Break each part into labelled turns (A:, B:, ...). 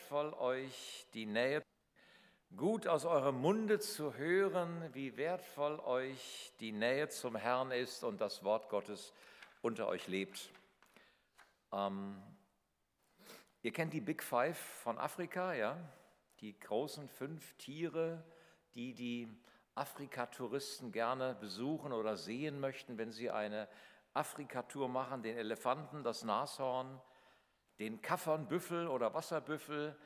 A: voll euch die Nähe, gut aus eurem Munde zu hören, wie wertvoll euch die Nähe zum Herrn ist und das Wort Gottes unter euch lebt. Ähm, ihr kennt die Big Five von Afrika, ja? Die großen fünf Tiere, die die Afrika-Touristen gerne besuchen oder sehen möchten, wenn sie eine Afrika-Tour machen, den Elefanten, das Nashorn, den Kaffernbüffel oder Wasserbüffel,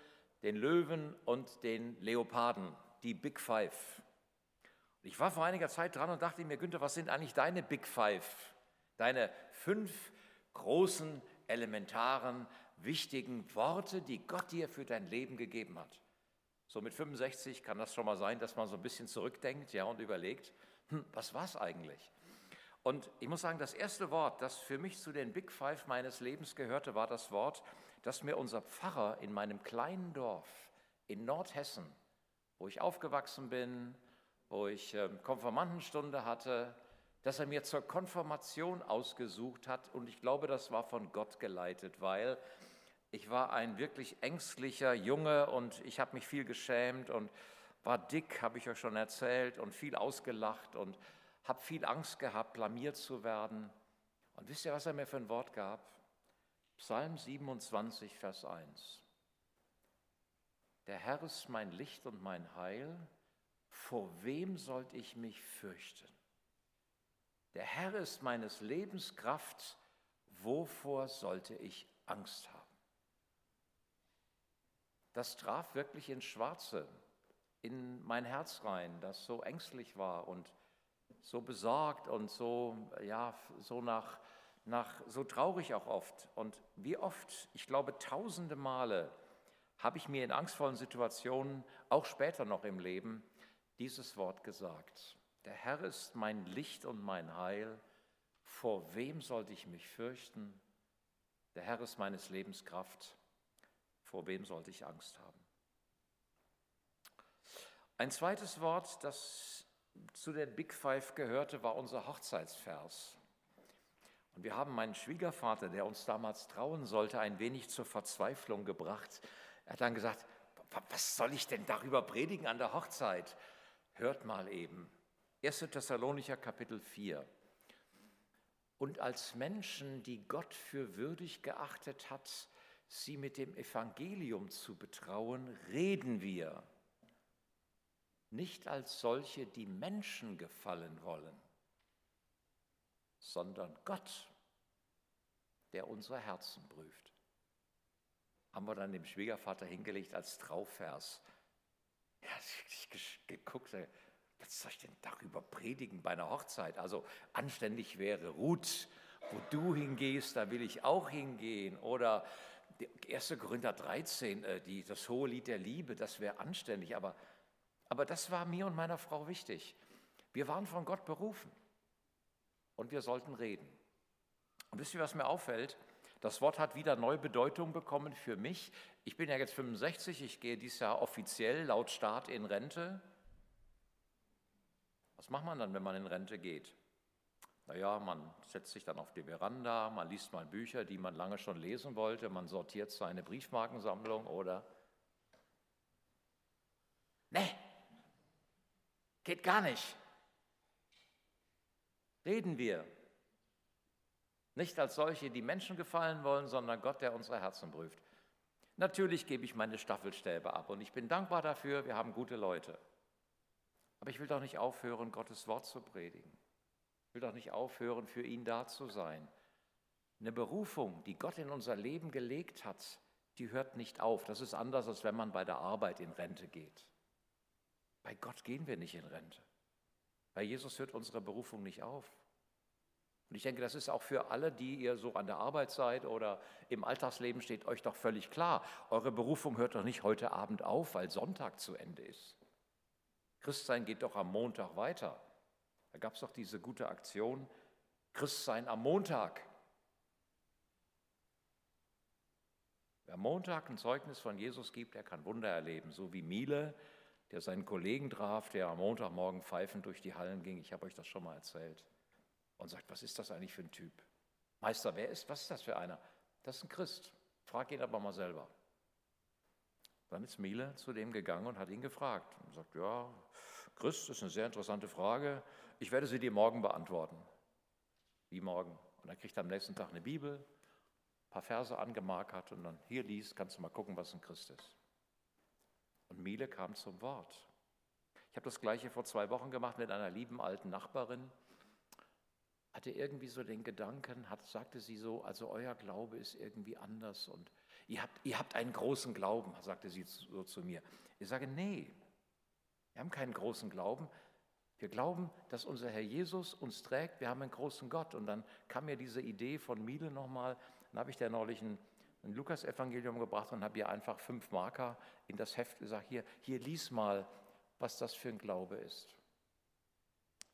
A: den Löwen und den Leoparden, die Big Five. Ich war vor einiger Zeit dran und dachte mir, Günther, was sind eigentlich deine Big Five? Deine fünf großen, elementaren, wichtigen Worte, die Gott dir für dein Leben gegeben hat. So mit 65 kann das schon mal sein, dass man so ein bisschen zurückdenkt ja, und überlegt, hm, was war es eigentlich? Und ich muss sagen, das erste Wort, das für mich zu den Big Five meines Lebens gehörte, war das Wort, das mir unser Pfarrer in meinem kleinen Dorf in Nordhessen, wo ich aufgewachsen bin, wo ich ähm, Konfirmandenstunde hatte, dass er mir zur Konfirmation ausgesucht hat. Und ich glaube, das war von Gott geleitet, weil ich war ein wirklich ängstlicher Junge und ich habe mich viel geschämt und war dick, habe ich euch schon erzählt, und viel ausgelacht und habe viel Angst gehabt, blamiert zu werden. Und wisst ihr, was er mir für ein Wort gab? Psalm 27, Vers 1. Der Herr ist mein Licht und mein Heil. Vor wem sollte ich mich fürchten? Der Herr ist meines Lebens Kraft. Wovor sollte ich Angst haben? Das traf wirklich ins Schwarze, in mein Herz rein, das so ängstlich war und so besorgt und so, ja, so nach, nach, so traurig auch oft. Und wie oft, ich glaube tausende Male, habe ich mir in angstvollen Situationen, auch später noch im Leben, dieses Wort gesagt. Der Herr ist mein Licht und mein Heil. Vor wem sollte ich mich fürchten? Der Herr ist meines Lebens Kraft. Vor wem sollte ich Angst haben? Ein zweites Wort, das zu den Big Five gehörte, war unser Hochzeitsvers. Und wir haben meinen Schwiegervater, der uns damals trauen sollte, ein wenig zur Verzweiflung gebracht. Er hat dann gesagt, was soll ich denn darüber predigen an der Hochzeit? Hört mal eben. 1. Thessalonicher Kapitel 4. Und als Menschen, die Gott für würdig geachtet hat, sie mit dem Evangelium zu betrauen, reden wir nicht als solche, die Menschen gefallen wollen, sondern Gott, der unsere Herzen prüft. Haben wir dann dem Schwiegervater hingelegt als Trauvers. Er hat wirklich geguckt, was soll ich denn darüber predigen bei einer Hochzeit? Also anständig wäre Ruth, wo du hingehst, da will ich auch hingehen. Oder 1. Korinther 13, äh, die, das hohe Lied der Liebe, das wäre anständig. Aber aber das war mir und meiner Frau wichtig. Wir waren von Gott berufen und wir sollten reden. Und wisst ihr, was mir auffällt? Das Wort hat wieder neue Bedeutung bekommen für mich. Ich bin ja jetzt 65, ich gehe dieses Jahr offiziell laut Staat in Rente. Was macht man dann, wenn man in Rente geht? Naja, man setzt sich dann auf die Veranda, man liest mal Bücher, die man lange schon lesen wollte, man sortiert seine Briefmarkensammlung oder... Nee, Geht gar nicht. Reden wir. Nicht als solche, die Menschen gefallen wollen, sondern Gott, der unsere Herzen prüft. Natürlich gebe ich meine Staffelstäbe ab und ich bin dankbar dafür, wir haben gute Leute. Aber ich will doch nicht aufhören, Gottes Wort zu predigen. Ich will doch nicht aufhören, für ihn da zu sein. Eine Berufung, die Gott in unser Leben gelegt hat, die hört nicht auf. Das ist anders, als wenn man bei der Arbeit in Rente geht. Bei Gott gehen wir nicht in Rente. Bei Jesus hört unsere Berufung nicht auf. Und ich denke, das ist auch für alle, die ihr so an der Arbeit seid oder im Alltagsleben steht, euch doch völlig klar. Eure Berufung hört doch nicht heute Abend auf, weil Sonntag zu Ende ist. Christsein geht doch am Montag weiter. Da gab es doch diese gute Aktion, Christsein am Montag. Wer am Montag ein Zeugnis von Jesus gibt, der kann Wunder erleben, so wie Miele der seinen Kollegen traf, der am Montagmorgen pfeifend durch die Hallen ging. Ich habe euch das schon mal erzählt. Und sagt, was ist das eigentlich für ein Typ? Meister, wer ist, was ist das für einer? Das ist ein Christ. Frag ihn aber mal selber. Dann ist Miele zu dem gegangen und hat ihn gefragt. Und sagt, ja, Christ, ist eine sehr interessante Frage. Ich werde sie dir morgen beantworten. Wie morgen? Und dann kriegt er am nächsten Tag eine Bibel, ein paar Verse angemarkert und dann hier liest, kannst du mal gucken, was ein Christ ist. Und Miele kam zum Wort. Ich habe das gleiche vor zwei Wochen gemacht mit einer lieben alten Nachbarin. Hatte irgendwie so den Gedanken, hat, sagte sie so, also euer Glaube ist irgendwie anders und ihr habt, ihr habt einen großen Glauben, sagte sie so zu mir. Ich sage, nee, wir haben keinen großen Glauben. Wir glauben, dass unser Herr Jesus uns trägt. Wir haben einen großen Gott. Und dann kam mir diese Idee von Miele nochmal. Dann habe ich da neulich ein, ein Lukas-Evangelium gebracht und habe ihr einfach fünf Marker in das Heft gesagt: Hier, hier lies mal, was das für ein Glaube ist.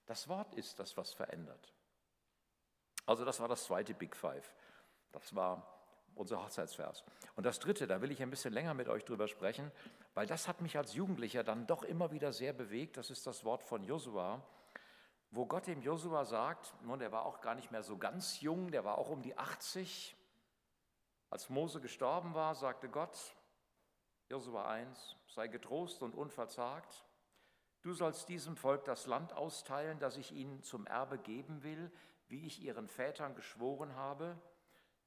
A: Das Wort ist das, was verändert. Also, das war das zweite Big Five. Das war unser Hochzeitsvers. Und das dritte, da will ich ein bisschen länger mit euch drüber sprechen, weil das hat mich als Jugendlicher dann doch immer wieder sehr bewegt. Das ist das Wort von Josua, wo Gott dem Josua sagt, nun, der war auch gar nicht mehr so ganz jung, der war auch um die 80. Als Mose gestorben war, sagte Gott, Josua 1, sei getrost und unverzagt. Du sollst diesem Volk das Land austeilen, das ich ihnen zum Erbe geben will, wie ich ihren Vätern geschworen habe.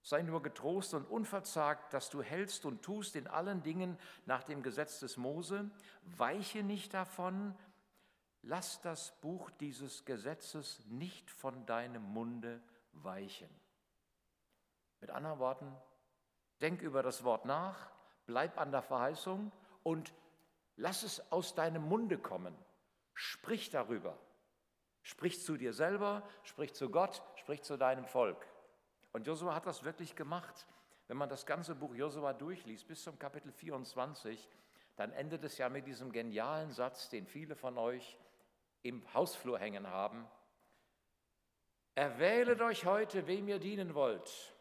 A: Sei nur getrost und unverzagt, dass du hältst und tust in allen Dingen nach dem Gesetz des Mose. Weiche nicht davon. Lass das Buch dieses Gesetzes nicht von deinem Munde weichen. Mit anderen Worten, denk über das Wort nach, bleib an der Verheißung und lass es aus deinem Munde kommen. Sprich darüber. Sprich zu dir selber, sprich zu Gott, sprich zu deinem Volk. Und Josua hat das wirklich gemacht. Wenn man das ganze Buch Josua durchliest, bis zum Kapitel 24, dann endet es ja mit diesem genialen Satz, den viele von euch im Hausflur hängen haben. Erwählet euch heute, wem ihr dienen wollt.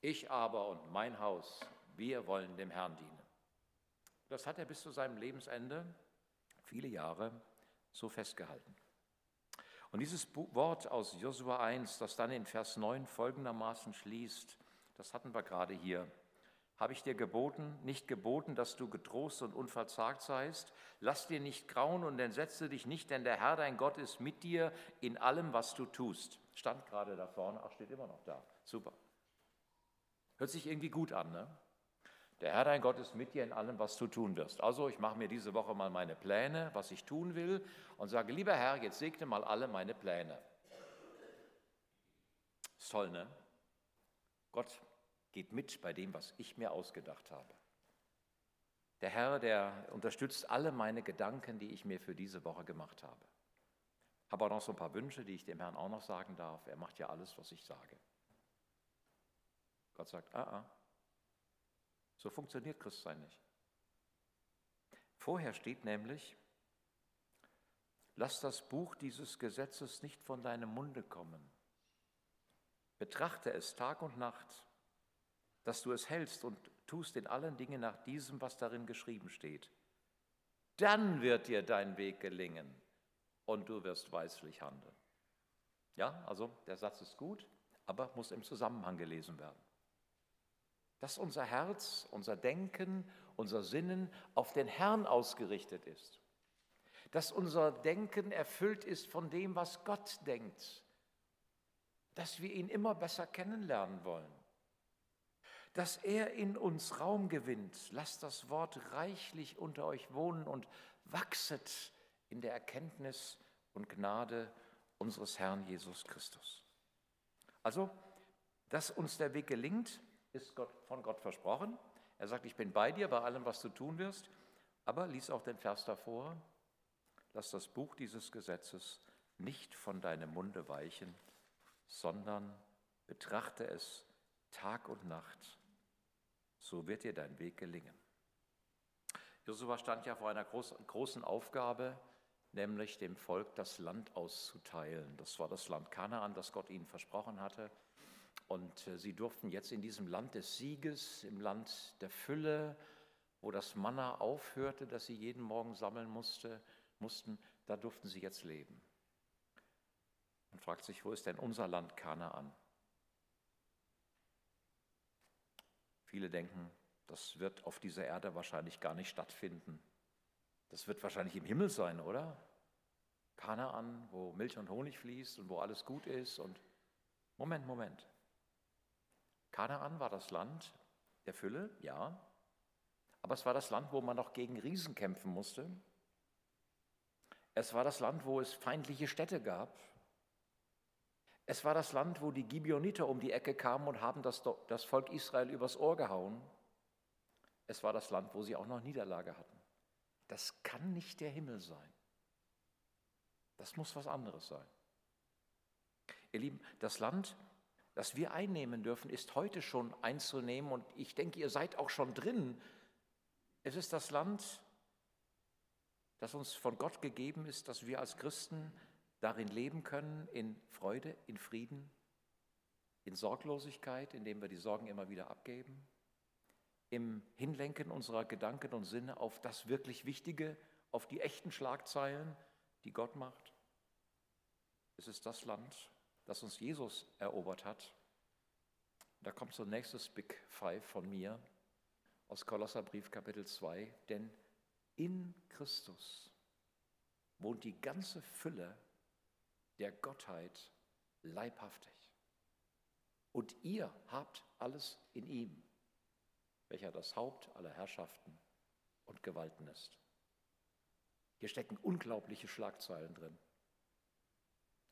A: Ich aber und mein Haus, wir wollen dem Herrn dienen. Das hat er bis zu seinem Lebensende, viele Jahre, so festgehalten. Und dieses Wort aus Josua 1, das dann in Vers 9 folgendermaßen schließt, das hatten wir gerade hier. Habe ich dir geboten, nicht geboten, dass du getrost und unverzagt seist? Lass dir nicht grauen und entsetze dich nicht, denn der Herr dein Gott ist mit dir in allem, was du tust. Stand gerade da vorne, ach, steht immer noch da. Super. Hört sich irgendwie gut an, ne? Der Herr dein Gott ist mit dir in allem, was du tun wirst. Also ich mache mir diese Woche mal meine Pläne, was ich tun will und sage, lieber Herr, jetzt segne mal alle meine Pläne. Ist toll, ne? Gott geht mit bei dem, was ich mir ausgedacht habe. Der Herr, der unterstützt alle meine Gedanken, die ich mir für diese Woche gemacht habe. Habe auch noch so ein paar Wünsche, die ich dem Herrn auch noch sagen darf. Er macht ja alles, was ich sage. Gott sagt, ah, ah, so funktioniert Christsein nicht. Vorher steht nämlich, lass das Buch dieses Gesetzes nicht von deinem Munde kommen. Betrachte es Tag und Nacht, dass du es hältst und tust in allen Dingen nach diesem, was darin geschrieben steht. Dann wird dir dein Weg gelingen und du wirst weislich handeln. Ja, also der Satz ist gut, aber muss im Zusammenhang gelesen werden dass unser Herz, unser Denken, unser Sinnen auf den Herrn ausgerichtet ist. Dass unser Denken erfüllt ist von dem, was Gott denkt. Dass wir ihn immer besser kennenlernen wollen. Dass er in uns Raum gewinnt. Lasst das Wort reichlich unter euch wohnen und wachset in der Erkenntnis und Gnade unseres Herrn Jesus Christus. Also, dass uns der Weg gelingt, ist Gott, von Gott versprochen. Er sagt, ich bin bei dir bei allem, was du tun wirst. Aber lies auch den Vers davor. Lass das Buch dieses Gesetzes nicht von deinem Munde weichen, sondern betrachte es Tag und Nacht. So wird dir dein Weg gelingen. Josua stand ja vor einer großen Aufgabe, nämlich dem Volk das Land auszuteilen. Das war das Land Kanaan, das Gott ihnen versprochen hatte. Und äh, sie durften jetzt in diesem Land des Sieges, im Land der Fülle, wo das Manna aufhörte, das sie jeden Morgen sammeln musste, mussten, da durften sie jetzt leben. Man fragt sich, wo ist denn unser Land Kanaan? Viele denken, Das wird auf dieser Erde wahrscheinlich gar nicht stattfinden. Das wird wahrscheinlich im Himmel sein, oder? Kanaan, wo Milch und Honig fließt und wo alles gut ist. Und Moment, Moment. Kanaan war das Land der Fülle, ja. Aber es war das Land, wo man noch gegen Riesen kämpfen musste. Es war das Land, wo es feindliche Städte gab. Es war das Land, wo die Gibeoniter um die Ecke kamen und haben das, das Volk Israel übers Ohr gehauen. Es war das Land, wo sie auch noch Niederlage hatten. Das kann nicht der Himmel sein. Das muss was anderes sein. Ihr Lieben, das Land, das wir einnehmen dürfen, ist heute schon einzunehmen und ich denke, ihr seid auch schon drin. Es ist das Land, das uns von Gott gegeben ist, dass wir als Christen darin leben können, in Freude, in Frieden, in Sorglosigkeit, indem wir die Sorgen immer wieder abgeben im Hinlenken unserer Gedanken und Sinne auf das wirklich Wichtige, auf die echten Schlagzeilen, die Gott macht. Es ist das Land, das uns Jesus erobert hat. Da kommt so nächstes Big Five von mir aus Kolosserbrief Kapitel 2. Denn in Christus wohnt die ganze Fülle der Gottheit leibhaftig. Und ihr habt alles in ihm welcher das Haupt aller Herrschaften und Gewalten ist. Hier stecken unglaubliche Schlagzeilen drin.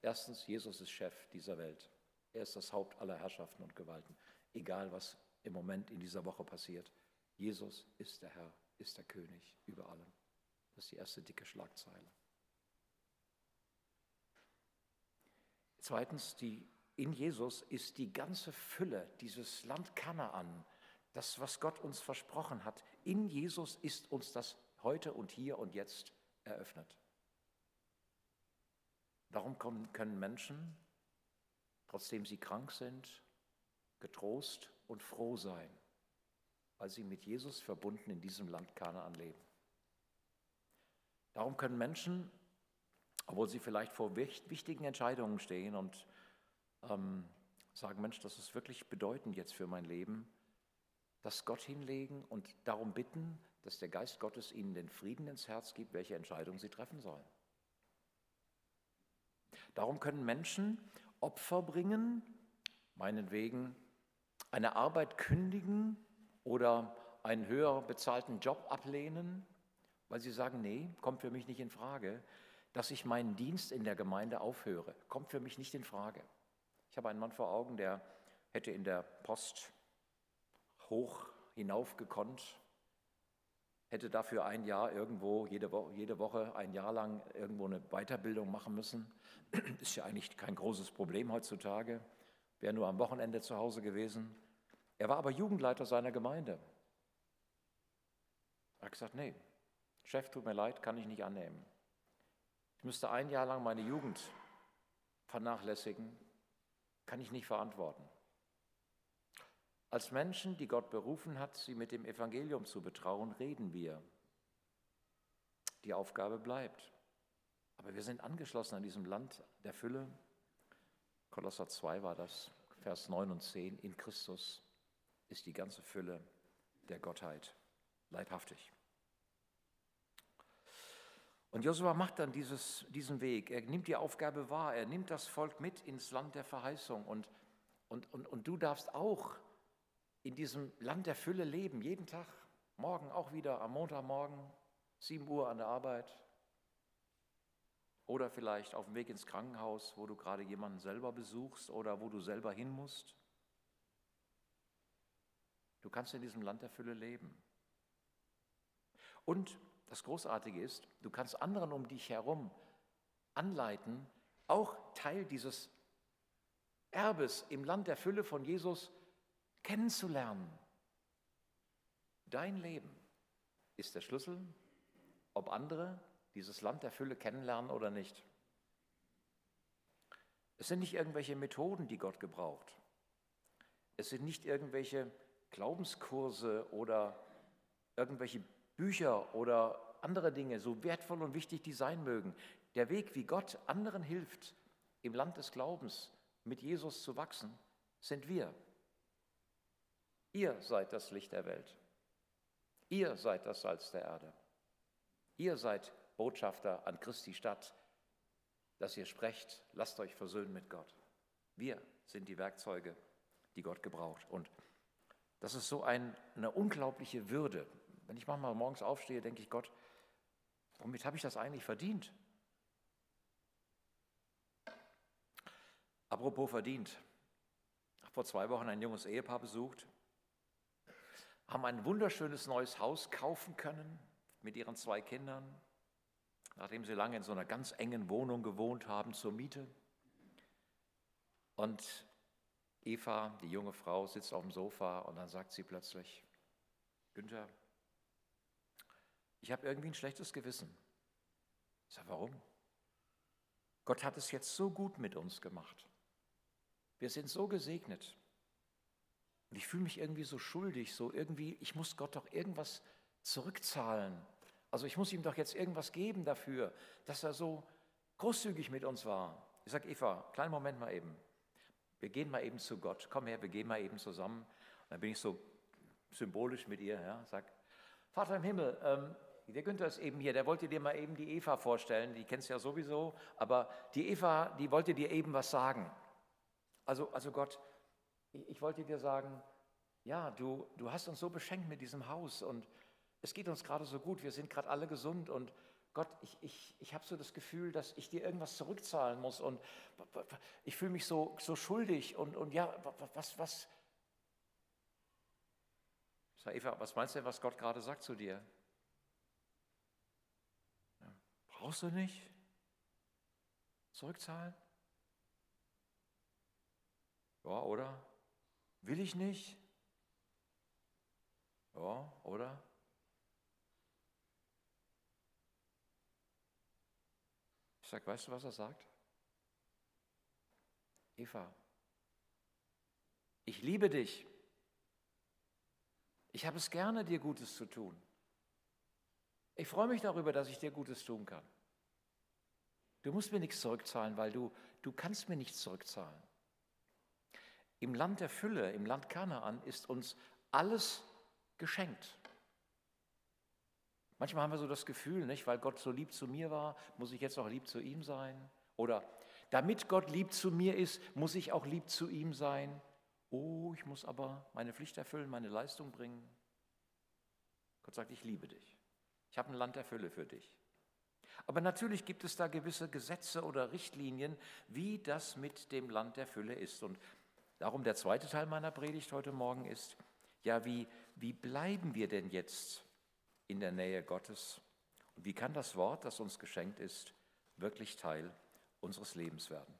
A: Erstens, Jesus ist Chef dieser Welt. Er ist das Haupt aller Herrschaften und Gewalten. Egal, was im Moment in dieser Woche passiert. Jesus ist der Herr, ist der König über allem. Das ist die erste dicke Schlagzeile. Zweitens, die, in Jesus ist die ganze Fülle dieses Land Kanaan, das, was Gott uns versprochen hat, in Jesus ist uns das heute und hier und jetzt eröffnet. Darum können Menschen, trotzdem sie krank sind, getrost und froh sein, weil sie mit Jesus verbunden in diesem Land Kanaan leben. Darum können Menschen, obwohl sie vielleicht vor wichtigen Entscheidungen stehen und ähm, sagen, Mensch, das ist wirklich bedeutend jetzt für mein Leben, das Gott hinlegen und darum bitten, dass der Geist Gottes ihnen den Frieden ins Herz gibt, welche Entscheidung sie treffen sollen. Darum können Menschen Opfer bringen, meinetwegen eine Arbeit kündigen oder einen höher bezahlten Job ablehnen, weil sie sagen, nee, kommt für mich nicht in Frage, dass ich meinen Dienst in der Gemeinde aufhöre, kommt für mich nicht in Frage. Ich habe einen Mann vor Augen, der hätte in der Post hoch hinauf gekonnt, hätte dafür ein Jahr irgendwo, jede Woche, jede Woche ein Jahr lang irgendwo eine Weiterbildung machen müssen. Ist ja eigentlich kein großes Problem heutzutage, wäre nur am Wochenende zu Hause gewesen. Er war aber Jugendleiter seiner Gemeinde. Er hat gesagt, nee, Chef, tut mir leid, kann ich nicht annehmen. Ich müsste ein Jahr lang meine Jugend vernachlässigen, kann ich nicht verantworten. Als Menschen, die Gott berufen hat, sie mit dem Evangelium zu betrauen, reden wir. Die Aufgabe bleibt. Aber wir sind angeschlossen an diesem Land der Fülle. Kolosser 2 war das, Vers 9 und 10. In Christus ist die ganze Fülle der Gottheit leibhaftig. Und Josua macht dann dieses, diesen Weg. Er nimmt die Aufgabe wahr. Er nimmt das Volk mit ins Land der Verheißung. Und, und, und, und du darfst auch in diesem Land der Fülle leben, jeden Tag, morgen auch wieder am Montagmorgen, 7 Uhr an der Arbeit oder vielleicht auf dem Weg ins Krankenhaus, wo du gerade jemanden selber besuchst oder wo du selber hin musst. Du kannst in diesem Land der Fülle leben. Und das Großartige ist, du kannst anderen um dich herum anleiten, auch Teil dieses Erbes im Land der Fülle von Jesus kennenzulernen. Dein Leben ist der Schlüssel, ob andere dieses Land der Fülle kennenlernen oder nicht. Es sind nicht irgendwelche Methoden, die Gott gebraucht. Es sind nicht irgendwelche Glaubenskurse oder irgendwelche Bücher oder andere Dinge, so wertvoll und wichtig die sein mögen. Der Weg, wie Gott anderen hilft, im Land des Glaubens mit Jesus zu wachsen, sind wir. Ihr seid das Licht der Welt. Ihr seid das Salz der Erde. Ihr seid Botschafter an Christi Stadt, dass ihr sprecht, lasst euch versöhnen mit Gott. Wir sind die Werkzeuge, die Gott gebraucht. Und das ist so ein, eine unglaubliche Würde. Wenn ich manchmal morgens aufstehe, denke ich, Gott, womit habe ich das eigentlich verdient? Apropos verdient. Vor zwei Wochen ein junges Ehepaar besucht, haben ein wunderschönes neues Haus kaufen können mit ihren zwei Kindern, nachdem sie lange in so einer ganz engen Wohnung gewohnt haben zur Miete. Und Eva, die junge Frau, sitzt auf dem Sofa und dann sagt sie plötzlich, Günther, ich habe irgendwie ein schlechtes Gewissen. Ich sage, warum? Gott hat es jetzt so gut mit uns gemacht. Wir sind so gesegnet. Und ich fühle mich irgendwie so schuldig, so irgendwie, ich muss Gott doch irgendwas zurückzahlen. Also ich muss ihm doch jetzt irgendwas geben dafür, dass er so großzügig mit uns war. Ich sage, Eva, kleinen Moment mal eben. Wir gehen mal eben zu Gott. Komm her, wir gehen mal eben zusammen. Und dann bin ich so symbolisch mit ihr, ja, sag, Vater im Himmel, ähm, der Günther ist eben hier, der wollte dir mal eben die Eva vorstellen, die kennst du ja sowieso, aber die Eva, die wollte dir eben was sagen. Also, also Gott, ich, wollte dir sagen, ja, du, du hast uns so beschenkt mit diesem Haus und es geht uns gerade so gut, wir sind gerade alle gesund und Gott, ich, ich, ich habe so das Gefühl, dass ich dir irgendwas zurückzahlen muss und ich fühle mich so, so schuldig und, und ja, was, was? Sag Eva, was meinst du denn, was Gott gerade sagt zu dir? Brauchst du nicht zurückzahlen? Ja, oder? Will ich nicht? Ja, oder? Ich sage, weißt du, was er sagt? Eva, ich liebe dich. Ich habe es gerne, dir Gutes zu tun. Ich freue mich darüber, dass ich dir Gutes tun kann. Du musst mir nichts zurückzahlen, weil du, du kannst mir nichts zurückzahlen. Im Land der Fülle, im Land Kanaan, ist uns alles geschenkt. Manchmal haben wir so das Gefühl, nicht, weil Gott so lieb zu mir war, muss ich jetzt auch lieb zu ihm sein. Oder damit Gott lieb zu mir ist, muss ich auch lieb zu ihm sein. Oh, ich muss aber meine Pflicht erfüllen, meine Leistung bringen. Gott sagt, ich liebe dich. Ich habe ein Land der Fülle für dich. Aber natürlich gibt es da gewisse Gesetze oder Richtlinien, wie das mit dem Land der Fülle ist. Und darum der zweite Teil meiner Predigt heute Morgen ist, ja, wie, wie bleiben wir denn jetzt in der Nähe Gottes? Und wie kann das Wort, das uns geschenkt ist, wirklich Teil unseres Lebens werden?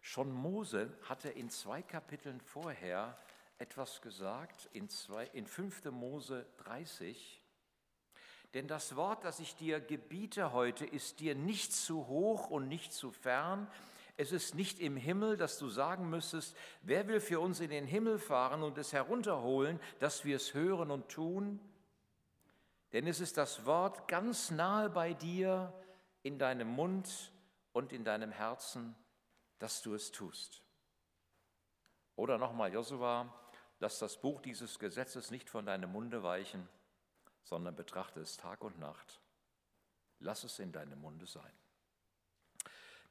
A: Schon Mose hatte in zwei Kapiteln vorher etwas gesagt, in, zwei, in 5. Mose 30. Denn das Wort, das ich dir gebiete heute, ist dir nicht zu hoch und nicht zu fern. Es ist nicht im Himmel, dass du sagen müsstest, wer will für uns in den Himmel fahren und es herunterholen, dass wir es hören und tun? Denn es ist das Wort ganz nahe bei dir, in deinem Mund und in deinem Herzen, dass du es tust. Oder nochmal Josua, lass das Buch dieses Gesetzes nicht von deinem Munde weichen, sondern betrachte es Tag und Nacht. Lass es in deinem Munde sein.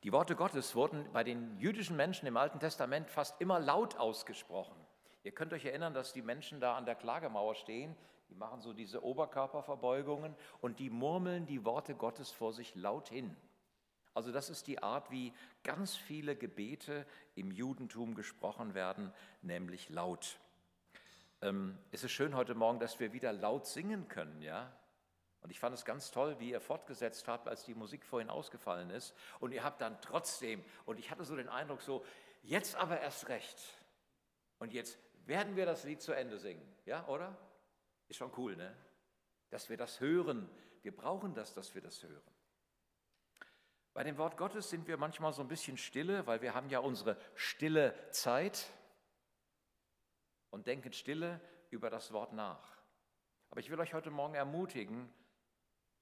A: Die Worte Gottes wurden bei den jüdischen Menschen im Alten Testament fast immer laut ausgesprochen. Ihr könnt euch erinnern, dass die Menschen da an der Klagemauer stehen, die machen so diese Oberkörperverbeugungen und die murmeln die Worte Gottes vor sich laut hin. Also das ist die Art, wie ganz viele Gebete im Judentum gesprochen werden, nämlich laut. Ähm, es ist schön heute Morgen, dass wir wieder laut singen können, ja. Und ich fand es ganz toll, wie ihr fortgesetzt habt, als die Musik vorhin ausgefallen ist. Und ihr habt dann trotzdem, und ich hatte so den Eindruck, so, jetzt aber erst recht. Und jetzt werden wir das Lied zu Ende singen, ja, oder? Ist schon cool, ne? Dass wir das hören. Wir brauchen das, dass wir das hören. Bei dem Wort Gottes sind wir manchmal so ein bisschen stille, weil wir haben ja unsere stille Zeit und denken stille über das Wort nach. Aber ich will euch heute Morgen ermutigen,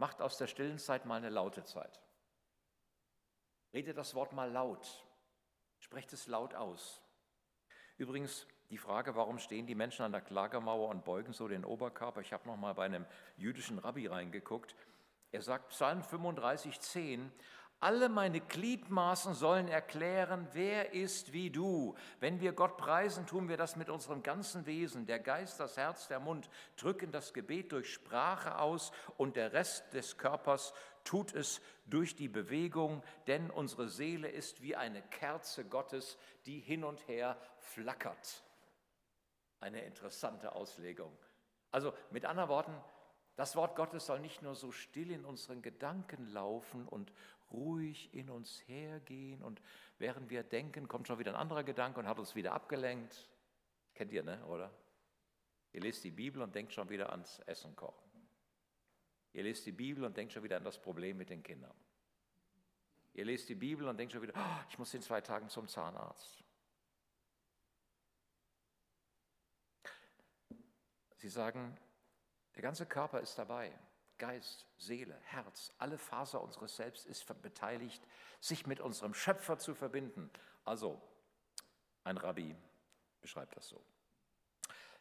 A: macht aus der stillen Zeit mal eine laute Zeit. Redet das Wort mal laut. Sprecht es laut aus. Übrigens, Die Frage, warum stehen die Menschen an der Klagermauer und beugen so den Oberkörper? Ich habe noch mal bei einem jüdischen Rabbi reingeguckt. Er sagt Psalm 35, 10, alle meine Gliedmaßen sollen erklären, wer ist wie du. Wenn wir Gott preisen, tun wir das mit unserem ganzen Wesen. Der Geist, das Herz, der Mund drücken das Gebet durch Sprache aus und der Rest des Körpers tut es durch die Bewegung, denn unsere Seele ist wie eine Kerze Gottes, die hin und her flackert. Eine interessante Auslegung. Also mit anderen Worten, das Wort Gottes soll nicht nur so still in unseren Gedanken laufen und ruhig in uns hergehen und während wir denken, kommt schon wieder ein anderer Gedanke und hat uns wieder abgelenkt. Kennt ihr, ne, oder? Ihr lest die Bibel und denkt schon wieder ans Essen kochen. Ihr lest die Bibel und denkt schon wieder an das Problem mit den Kindern. Ihr lest die Bibel und denkt schon wieder, oh, ich muss in zwei Tagen zum Zahnarzt. Sie sagen, der ganze Körper ist dabei. Geist, Seele, Herz, alle Faser unseres Selbst ist beteiligt, sich mit unserem Schöpfer zu verbinden. Also, ein Rabbi beschreibt das so.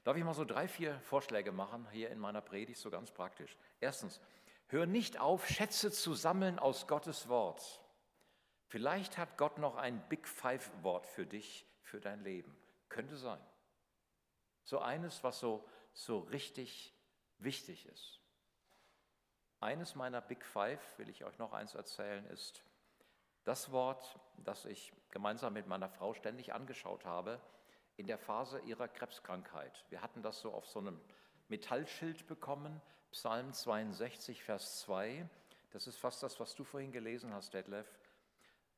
A: Darf ich mal so drei, vier Vorschläge machen hier in meiner Predigt, so ganz praktisch. Erstens, hör nicht auf, Schätze zu sammeln aus Gottes Wort. Vielleicht hat Gott noch ein Big Five-Wort für dich, für dein Leben. Könnte sein. So eines, was so, so richtig wichtig ist. Eines meiner Big Five, will ich euch noch eins erzählen, ist das Wort, das ich gemeinsam mit meiner Frau ständig angeschaut habe in der Phase ihrer Krebskrankheit. Wir hatten das so auf so einem Metallschild bekommen, Psalm 62, Vers 2. Das ist fast das, was du vorhin gelesen hast, Detlef.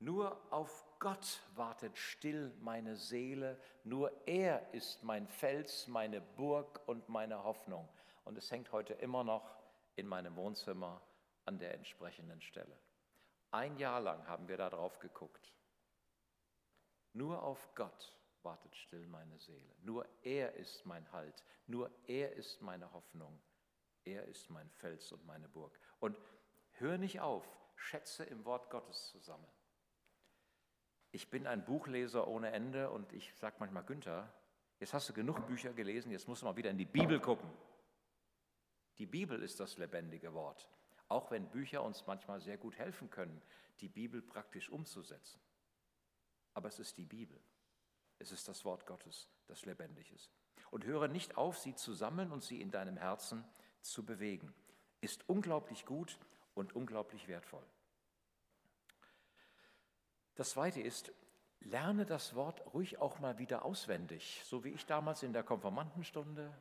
A: Nur auf Gott wartet still meine Seele, nur er ist mein Fels, meine Burg und meine Hoffnung. Und es hängt heute immer noch in meinem Wohnzimmer an der entsprechenden Stelle. Ein Jahr lang haben wir da drauf geguckt. Nur auf Gott wartet still meine Seele. Nur er ist mein Halt. Nur er ist meine Hoffnung. Er ist mein Fels und meine Burg. Und hör nicht auf, Schätze im Wort Gottes zu sammeln. Ich bin ein Buchleser ohne Ende und ich sage manchmal, Günther, jetzt hast du genug Bücher gelesen, jetzt musst du mal wieder in die Bibel gucken. Die Bibel ist das lebendige Wort, auch wenn Bücher uns manchmal sehr gut helfen können, die Bibel praktisch umzusetzen. Aber es ist die Bibel. Es ist das Wort Gottes, das lebendig ist. Und höre nicht auf, sie zu sammeln und sie in deinem Herzen zu bewegen. Ist unglaublich gut und unglaublich wertvoll. Das Zweite ist, lerne das Wort ruhig auch mal wieder auswendig, so wie ich damals in der Konfirmandenstunde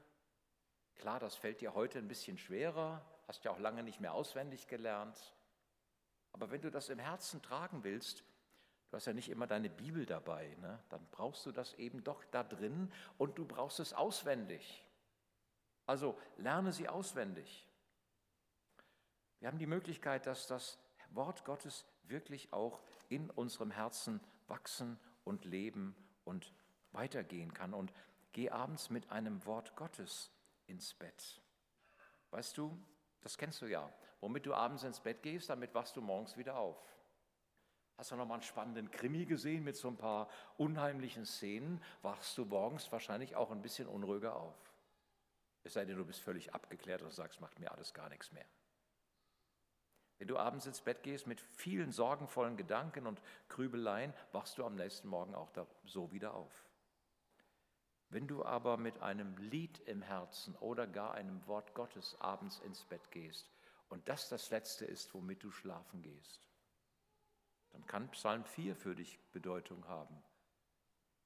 A: Klar, das fällt dir heute ein bisschen schwerer, hast ja auch lange nicht mehr auswendig gelernt. Aber wenn du das im Herzen tragen willst, du hast ja nicht immer deine Bibel dabei, ne? dann brauchst du das eben doch da drin und du brauchst es auswendig. Also lerne sie auswendig. Wir haben die Möglichkeit, dass das Wort Gottes wirklich auch in unserem Herzen wachsen und leben und weitergehen kann. Und geh abends mit einem Wort Gottes ins Bett. Weißt du, das kennst du ja. Womit du abends ins Bett gehst, damit wachst du morgens wieder auf. Hast du noch mal einen spannenden Krimi gesehen mit so ein paar unheimlichen Szenen, wachst du morgens wahrscheinlich auch ein bisschen unruhiger auf. Es sei denn, du bist völlig abgeklärt und sagst, macht mir alles gar nichts mehr. Wenn du abends ins Bett gehst mit vielen sorgenvollen Gedanken und Grübeleien, wachst du am nächsten Morgen auch so wieder auf. Wenn du aber mit einem Lied im Herzen oder gar einem Wort Gottes abends ins Bett gehst und das das Letzte ist, womit du schlafen gehst, dann kann Psalm 4 für dich Bedeutung haben.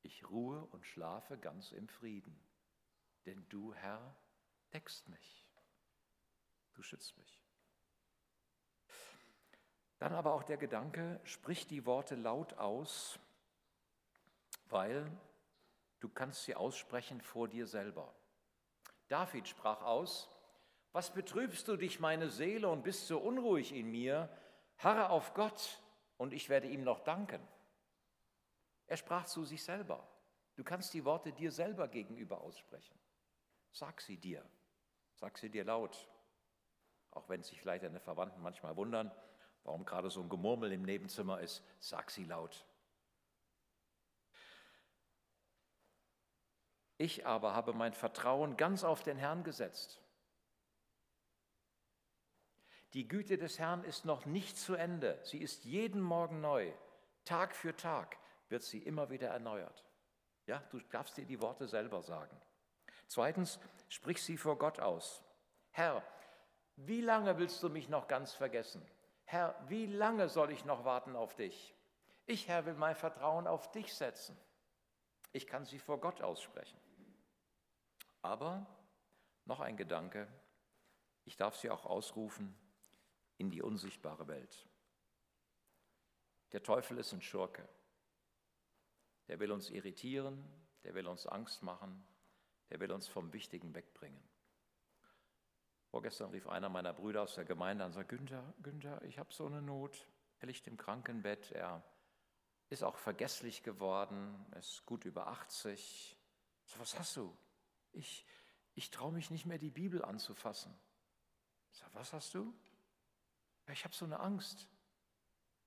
A: Ich ruhe und schlafe ganz im Frieden, denn du, Herr, deckst mich, du schützt mich. Dann aber auch der Gedanke, sprich die Worte laut aus, weil Du kannst sie aussprechen vor dir selber. David sprach aus, was betrübst du dich, meine Seele, und bist so unruhig in mir? Harre auf Gott, und ich werde ihm noch danken. Er sprach zu sich selber. Du kannst die Worte dir selber gegenüber aussprechen. Sag sie dir. Sag sie dir laut. Auch wenn sich vielleicht deine Verwandten manchmal wundern, warum gerade so ein Gemurmel im Nebenzimmer ist, sag sie laut. Ich aber habe mein Vertrauen ganz auf den Herrn gesetzt. Die Güte des Herrn ist noch nicht zu Ende. Sie ist jeden Morgen neu. Tag für Tag wird sie immer wieder erneuert. Ja, du darfst dir die Worte selber sagen. Zweitens, sprich sie vor Gott aus. Herr, wie lange willst du mich noch ganz vergessen? Herr, wie lange soll ich noch warten auf dich? Ich, Herr, will mein Vertrauen auf dich setzen. Ich kann sie vor Gott aussprechen. Aber noch ein Gedanke, ich darf sie auch ausrufen in die unsichtbare Welt. Der Teufel ist ein Schurke. Der will uns irritieren, der will uns Angst machen, der will uns vom Wichtigen wegbringen. Vorgestern rief einer meiner Brüder aus der Gemeinde an und sagte, Günther, Günther, ich habe so eine Not. Er liegt im Krankenbett, er ist auch vergesslich geworden, ist gut über 80. Ich sage, was hast du? Ich, ich traue mich nicht mehr, die Bibel anzufassen. Ich sage, was hast du? Ja, ich habe so eine Angst.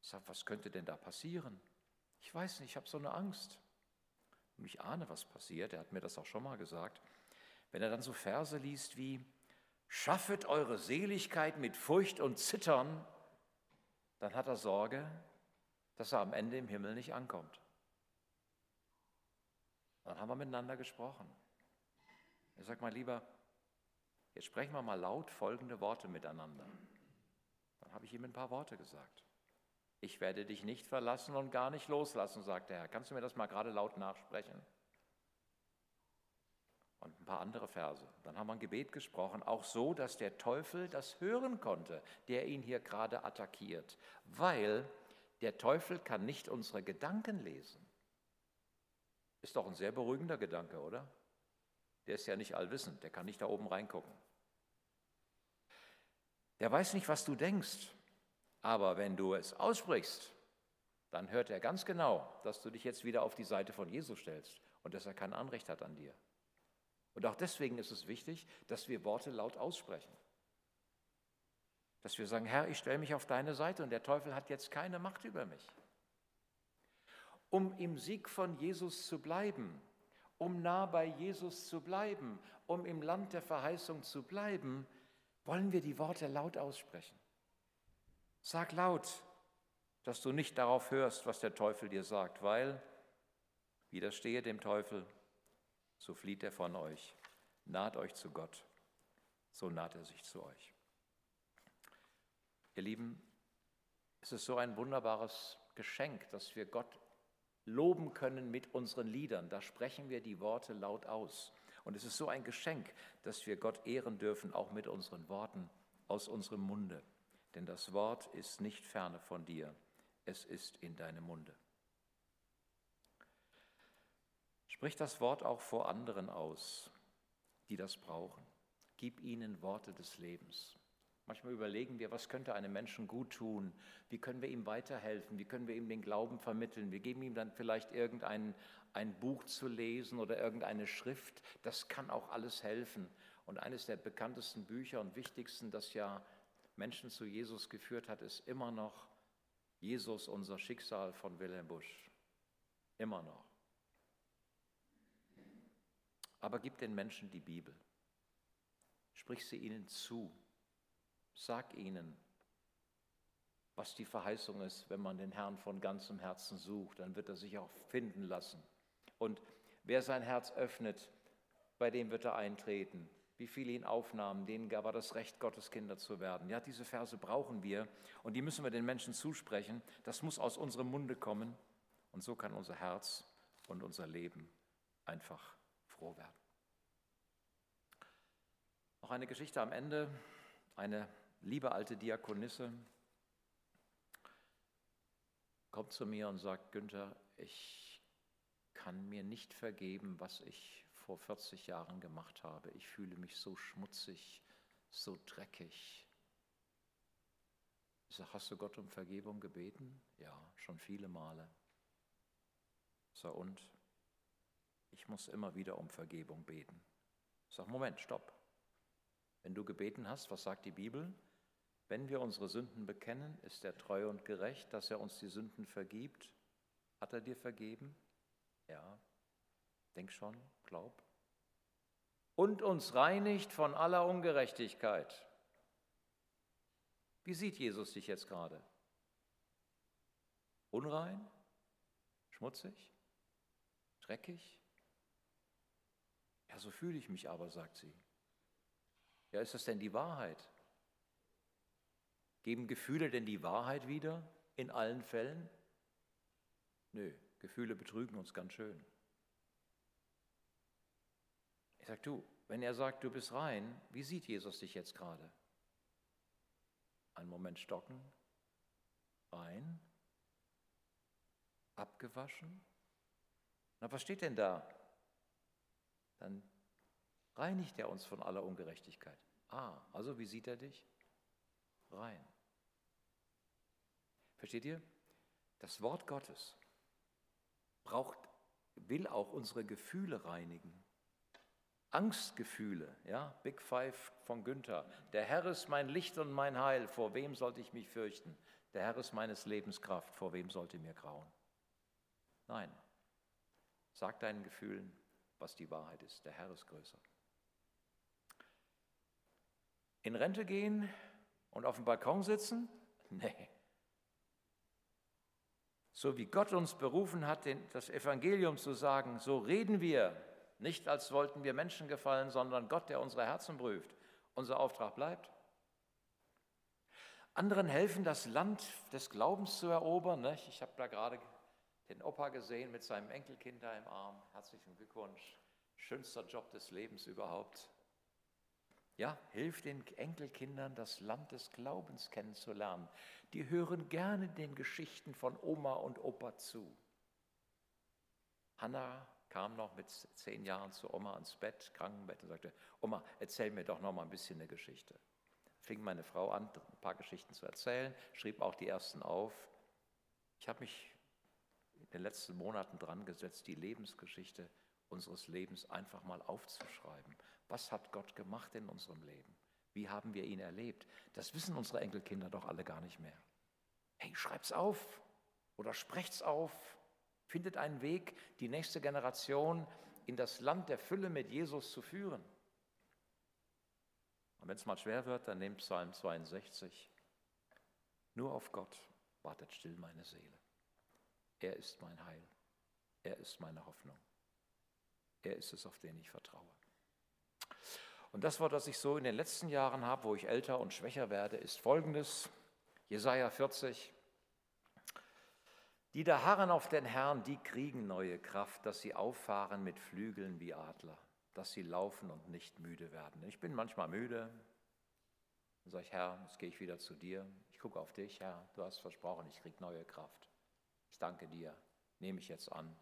A: Ich sage, was könnte denn da passieren? Ich weiß nicht, ich habe so eine Angst. Und ich ahne, was passiert. Er hat mir das auch schon mal gesagt. Wenn er dann so Verse liest wie, schaffet eure Seligkeit mit Furcht und Zittern, dann hat er Sorge, dass er am Ende im Himmel nicht ankommt. Dann haben wir miteinander gesprochen. Er sagt mal lieber, jetzt sprechen wir mal laut folgende Worte miteinander. Dann habe ich ihm ein paar Worte gesagt. Ich werde dich nicht verlassen und gar nicht loslassen, sagt der Herr. Kannst du mir das mal gerade laut nachsprechen? Und ein paar andere Verse. Dann haben wir ein Gebet gesprochen, auch so, dass der Teufel das hören konnte, der ihn hier gerade attackiert. Weil der Teufel kann nicht unsere Gedanken lesen. Ist doch ein sehr beruhigender Gedanke, oder? Der ist ja nicht allwissend, der kann nicht da oben reingucken. Der weiß nicht, was du denkst. Aber wenn du es aussprichst, dann hört er ganz genau, dass du dich jetzt wieder auf die Seite von Jesus stellst und dass er kein Anrecht hat an dir. Und auch deswegen ist es wichtig, dass wir Worte laut aussprechen. Dass wir sagen, Herr, ich stelle mich auf deine Seite und der Teufel hat jetzt keine Macht über mich. Um im Sieg von Jesus zu bleiben, um nah bei Jesus zu bleiben, um im Land der Verheißung zu bleiben, wollen wir die Worte laut aussprechen. Sag laut, dass du nicht darauf hörst, was der Teufel dir sagt, weil widerstehe dem Teufel, so flieht er von euch. Naht euch zu Gott, so naht er sich zu euch. Ihr Lieben, es ist so ein wunderbares Geschenk, dass wir Gott loben können mit unseren Liedern. Da sprechen wir die Worte laut aus. Und es ist so ein Geschenk, dass wir Gott ehren dürfen, auch mit unseren Worten aus unserem Munde denn das Wort ist nicht ferne von dir, es ist in deinem Munde. Sprich das Wort auch vor anderen aus, die das brauchen. Gib ihnen Worte des Lebens. Manchmal überlegen wir, was könnte einem Menschen gut tun? Wie können wir ihm weiterhelfen? Wie können wir ihm den Glauben vermitteln? Wir geben ihm dann vielleicht irgendein ein Buch zu lesen oder irgendeine Schrift. Das kann auch alles helfen. Und eines der bekanntesten Bücher und wichtigsten, das ja Menschen zu Jesus geführt hat, ist immer noch Jesus unser Schicksal von Wilhelm Busch. Immer noch. Aber gib den Menschen die Bibel. Sprich sie ihnen zu. Sag ihnen, was die Verheißung ist, wenn man den Herrn von ganzem Herzen sucht, dann wird er sich auch finden lassen. Und wer sein Herz öffnet, bei dem wird er eintreten wie viele ihn aufnahmen, denen gab er das Recht, Gottes Kinder zu werden. Ja, diese Verse brauchen wir und die müssen wir den Menschen zusprechen. Das muss aus unserem Munde kommen und so kann unser Herz und unser Leben einfach froh werden. Noch eine Geschichte am Ende. Eine liebe alte Diakonisse kommt zu mir und sagt, Günther, ich kann mir nicht vergeben, was ich vor 40 Jahren gemacht habe. Ich fühle mich so schmutzig, so dreckig. Ich sage, hast du Gott um Vergebung gebeten? Ja, schon viele Male. Ich sage, und? Ich muss immer wieder um Vergebung beten. Ich sage, Moment, stopp. Wenn du gebeten hast, was sagt die Bibel? Wenn wir unsere Sünden bekennen, ist er treu und gerecht, dass er uns die Sünden vergibt. Hat er dir vergeben? Ja. Denk schon, glaub. und uns reinigt von aller Ungerechtigkeit. Wie sieht Jesus dich jetzt gerade? Unrein? Schmutzig? Dreckig? Ja, so fühle ich mich aber, sagt sie. Ja, ist das denn die Wahrheit? Geben Gefühle denn die Wahrheit wieder in allen Fällen? Nö, Gefühle betrügen uns ganz schön. Ich sage, du, wenn er sagt, du bist rein, wie sieht Jesus dich jetzt gerade? Einen Moment stocken, rein, abgewaschen. Na, was steht denn da? Dann reinigt er uns von aller Ungerechtigkeit. Ah, also wie sieht er dich? Rein. Versteht ihr? Das Wort Gottes braucht, will auch unsere Gefühle reinigen. Angstgefühle, ja, Big Five von Günther. Der Herr ist mein Licht und mein Heil, vor wem sollte ich mich fürchten? Der Herr ist meines Lebens Kraft, vor wem sollte mir grauen? Nein, sag deinen Gefühlen, was die Wahrheit ist. Der Herr ist größer. In Rente gehen und auf dem Balkon sitzen? Nee. So wie Gott uns berufen hat, das Evangelium zu sagen, so reden wir, nicht als wollten wir Menschen gefallen, sondern Gott, der unsere Herzen prüft. Unser Auftrag bleibt. Anderen helfen, das Land des Glaubens zu erobern. Ich habe da gerade den Opa gesehen mit seinem Enkelkind da im Arm. Herzlichen Glückwunsch. Schönster Job des Lebens überhaupt. Ja, hilf den Enkelkindern, das Land des Glaubens kennenzulernen. Die hören gerne den Geschichten von Oma und Opa zu. Hanna kam noch mit zehn Jahren zu Oma ans Bett, Krankenbett, und sagte: Oma, erzähl mir doch noch mal ein bisschen eine Geschichte. Fing meine Frau an, ein paar Geschichten zu erzählen, schrieb auch die ersten auf. Ich habe mich in den letzten Monaten dran gesetzt, die Lebensgeschichte unseres Lebens einfach mal aufzuschreiben. Was hat Gott gemacht in unserem Leben? Wie haben wir ihn erlebt? Das wissen unsere Enkelkinder doch alle gar nicht mehr. Hey, schreib's auf oder sprecht's auf. Findet einen Weg, die nächste Generation in das Land der Fülle mit Jesus zu führen. Und wenn es mal schwer wird, dann nehmt Psalm 62. Nur auf Gott wartet still meine Seele. Er ist mein Heil. Er ist meine Hoffnung. Er ist es, auf den ich vertraue. Und das Wort, das ich so in den letzten Jahren habe, wo ich älter und schwächer werde, ist folgendes. Jesaja 40. Die da harren auf den Herrn, die kriegen neue Kraft, dass sie auffahren mit Flügeln wie Adler, dass sie laufen und nicht müde werden. Ich bin manchmal müde. Dann sage ich, Herr, jetzt gehe ich wieder zu dir. Ich gucke auf dich, Herr. Du hast versprochen, ich kriege neue Kraft. Ich danke dir. Nehme ich jetzt an.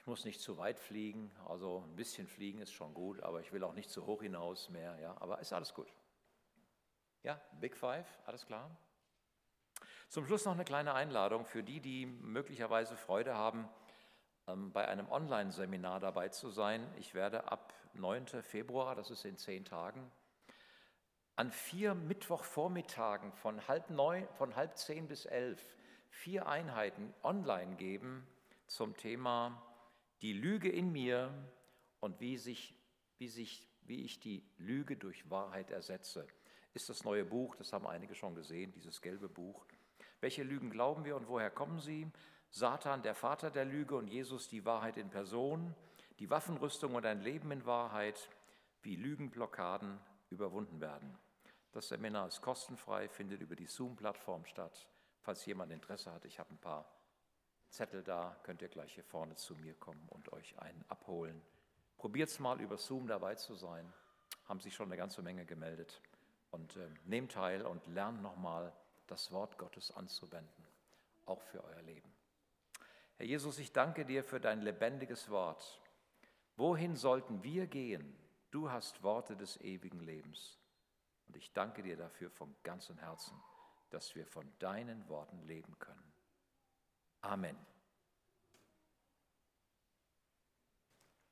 A: Ich muss nicht zu weit fliegen, also ein bisschen fliegen ist schon gut, aber ich will auch nicht zu hoch hinaus mehr, ja, aber ist alles gut. Ja, Big Five, alles klar? Zum Schluss noch eine kleine Einladung für die, die möglicherweise Freude haben, ähm, bei einem Online-Seminar dabei zu sein. Ich werde ab 9. Februar, das ist in zehn Tagen, an vier Mittwochvormittagen von halb, neun, von halb zehn bis elf vier Einheiten online geben zum Thema die Lüge in mir und wie, sich, wie, sich, wie ich die Lüge durch Wahrheit ersetze. Ist das neue Buch, das haben einige schon gesehen, dieses gelbe Buch. Welche Lügen glauben wir und woher kommen sie? Satan, der Vater der Lüge und Jesus, die Wahrheit in Person, die Waffenrüstung und ein Leben in Wahrheit, wie Lügenblockaden überwunden werden. Das Seminar ist kostenfrei, findet über die Zoom-Plattform statt. Falls jemand Interesse hat, ich habe ein paar Zettel da, könnt ihr gleich hier vorne zu mir kommen und euch einen abholen. Probiert es mal über Zoom dabei zu sein. Haben sich schon eine ganze Menge gemeldet. Und äh, nehmt teil und lernt nochmal das Wort Gottes anzuwenden, auch für euer Leben. Herr Jesus, ich danke dir für dein lebendiges Wort. Wohin sollten wir gehen? Du hast Worte des ewigen Lebens. Und ich danke dir dafür von ganzem Herzen, dass wir von deinen Worten leben können. Amen.